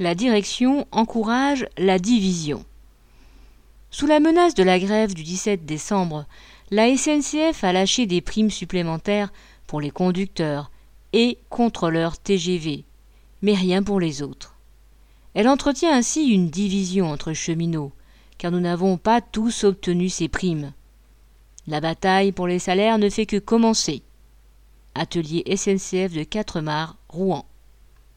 La direction encourage la division. Sous la menace de la grève du 17 décembre, la SNCF a lâché des primes supplémentaires pour les conducteurs et contrôleurs TGV, mais rien pour les autres. Elle entretient ainsi une division entre cheminots, car nous n'avons pas tous obtenu ces primes. La bataille pour les salaires ne fait que commencer. Atelier SNCF de Quatremar, Rouen.